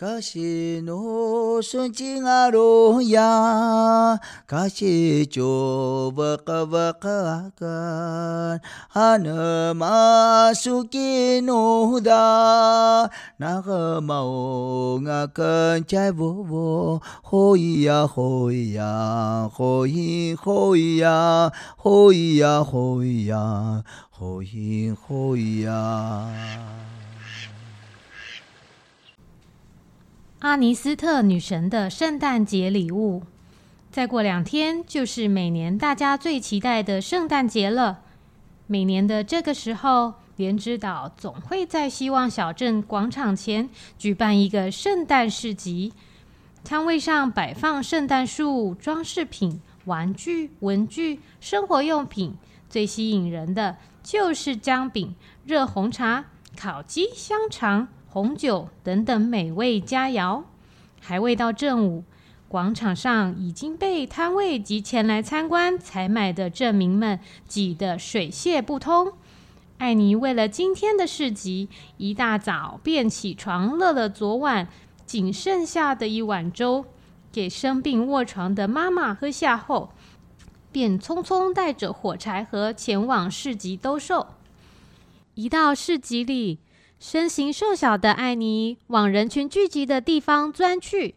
かしのすちがろや、かしちょばかばかか、はなますきのだ、ながまおがかんちゃいぼぼ、ほいやほいや、ほいほいや、ほいやほいや、ほいほいや。阿尼斯特女神的圣诞节礼物，再过两天就是每年大家最期待的圣诞节了。每年的这个时候，莲之岛总会在希望小镇广场前举办一个圣诞市集，摊位上摆放圣诞树、装饰品、玩具、文具、生活用品。最吸引人的就是姜饼、热红茶、烤鸡、香肠。红酒等等美味佳肴，还未到正午，广场上已经被摊位及前来参观采买的镇民们挤得水泄不通。艾妮为了今天的市集，一大早便起床热了昨晚仅剩下的一碗粥，给生病卧床的妈妈喝下后，便匆匆带着火柴盒前往市集兜售。一到市集里，身形瘦小的艾妮往人群聚集的地方钻去，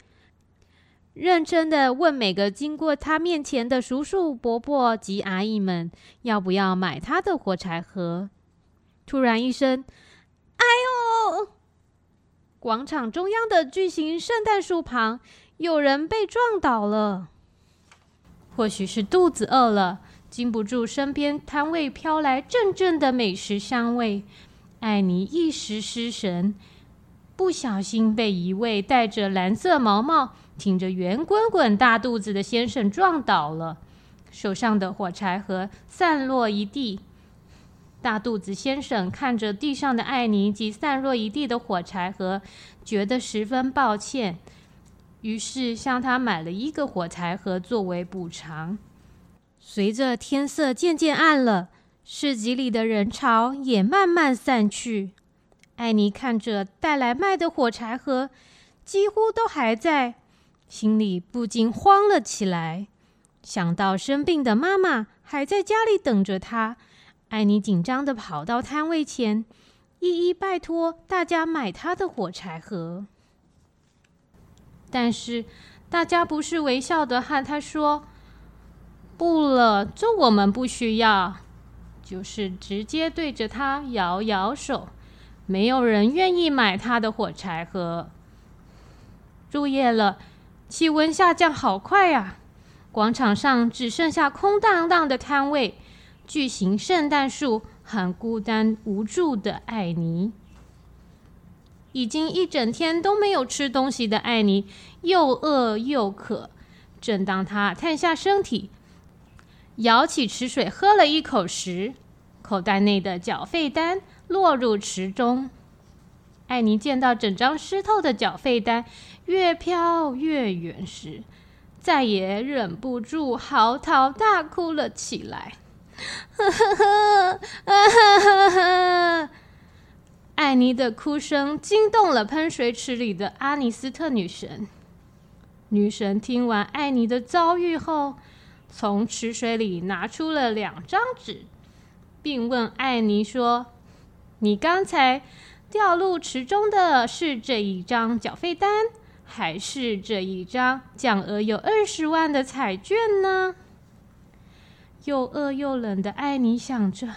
认真的问每个经过她面前的叔叔、伯伯及阿姨们，要不要买她的火柴盒。突然一声“哎呦”，广场中央的巨型圣诞树旁有人被撞倒了。或许是肚子饿了，禁不住身边摊位飘来阵阵的美食香味。艾尼一时失神，不小心被一位戴着蓝色毛帽、挺着圆滚滚大肚子的先生撞倒了，手上的火柴盒散落一地。大肚子先生看着地上的艾尼及散落一地的火柴盒，觉得十分抱歉，于是向他买了一个火柴盒作为补偿。随着天色渐渐暗了。市集里的人潮也慢慢散去。艾妮看着带来卖的火柴盒，几乎都还在，心里不禁慌了起来。想到生病的妈妈还在家里等着她，艾妮紧张的跑到摊位前，一一拜托大家买她的火柴盒。但是大家不是微笑的和她说：“不了，这我们不需要。”就是直接对着他摇摇手，没有人愿意买他的火柴盒。入夜了，气温下降好快啊！广场上只剩下空荡荡的摊位，巨型圣诞树和孤单无助的艾尼。已经一整天都没有吃东西的艾尼，又饿又渴。正当他探下身体，舀起池水喝了一口时，口袋内的缴费单落入池中。艾妮见到整张湿透的缴费单越飘越远时，再也忍不住嚎啕大哭了起来。艾妮的哭声惊动了喷水池里的阿尼斯特女神。女神听完艾妮的遭遇后，从池水里拿出了两张纸，并问艾尼说：“你刚才掉入池中的是这一张缴费单，还是这一张奖额有二十万的彩券呢？”又饿又冷的艾尼想着：“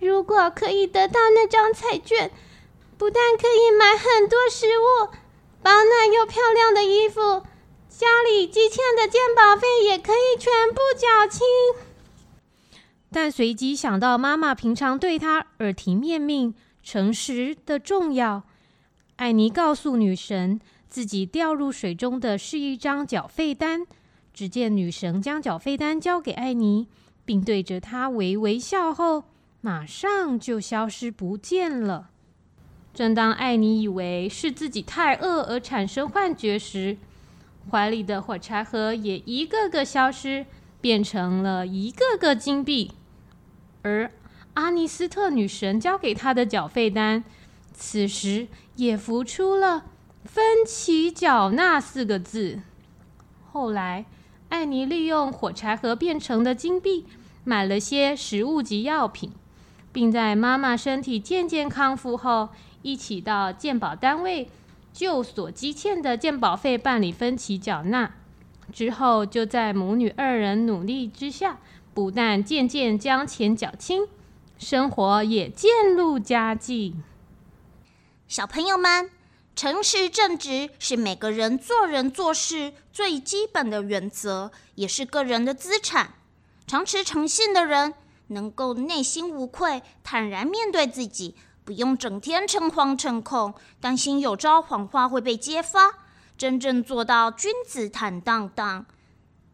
如果可以得到那张彩券，不但可以买很多食物、保暖又漂亮的衣服。”家里积欠的鉴保费也可以全部缴清，但随即想到妈妈平常对她耳提面命、诚实的重要，艾妮告诉女神，自己掉入水中的是一张缴费单。只见女神将缴费单交给艾妮，并对着她微微笑后，马上就消失不见了。正当艾妮以为是自己太饿而产生幻觉时，怀里的火柴盒也一个个消失，变成了一个个金币。而阿尼斯特女神交给她的缴费单，此时也浮出了分期缴纳四个字。后来，艾妮利用火柴盒变成的金币，买了些食物及药品，并在妈妈身体渐渐康复后，一起到健保单位就所积欠的鉴保费办理分期缴纳。之后，就在母女二人努力之下，不但渐渐将钱缴清，生活也渐入佳境。小朋友们，诚实正直是每个人做人做事最基本的原则，也是个人的资产。常持诚信的人，能够内心无愧，坦然面对自己，不用整天诚惶诚恐，担心有朝谎话会被揭发。真正做到君子坦荡荡。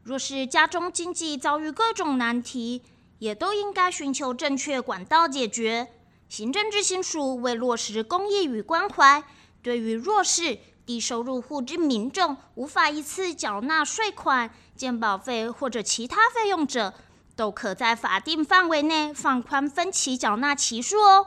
若是家中经济遭遇各种难题，也都应该寻求正确管道解决。行政执行署为落实公益与关怀，对于弱势、低收入户之民众无法一次缴纳税款、健保费或者其他费用者，都可在法定范围内放宽分期缴纳期数哦。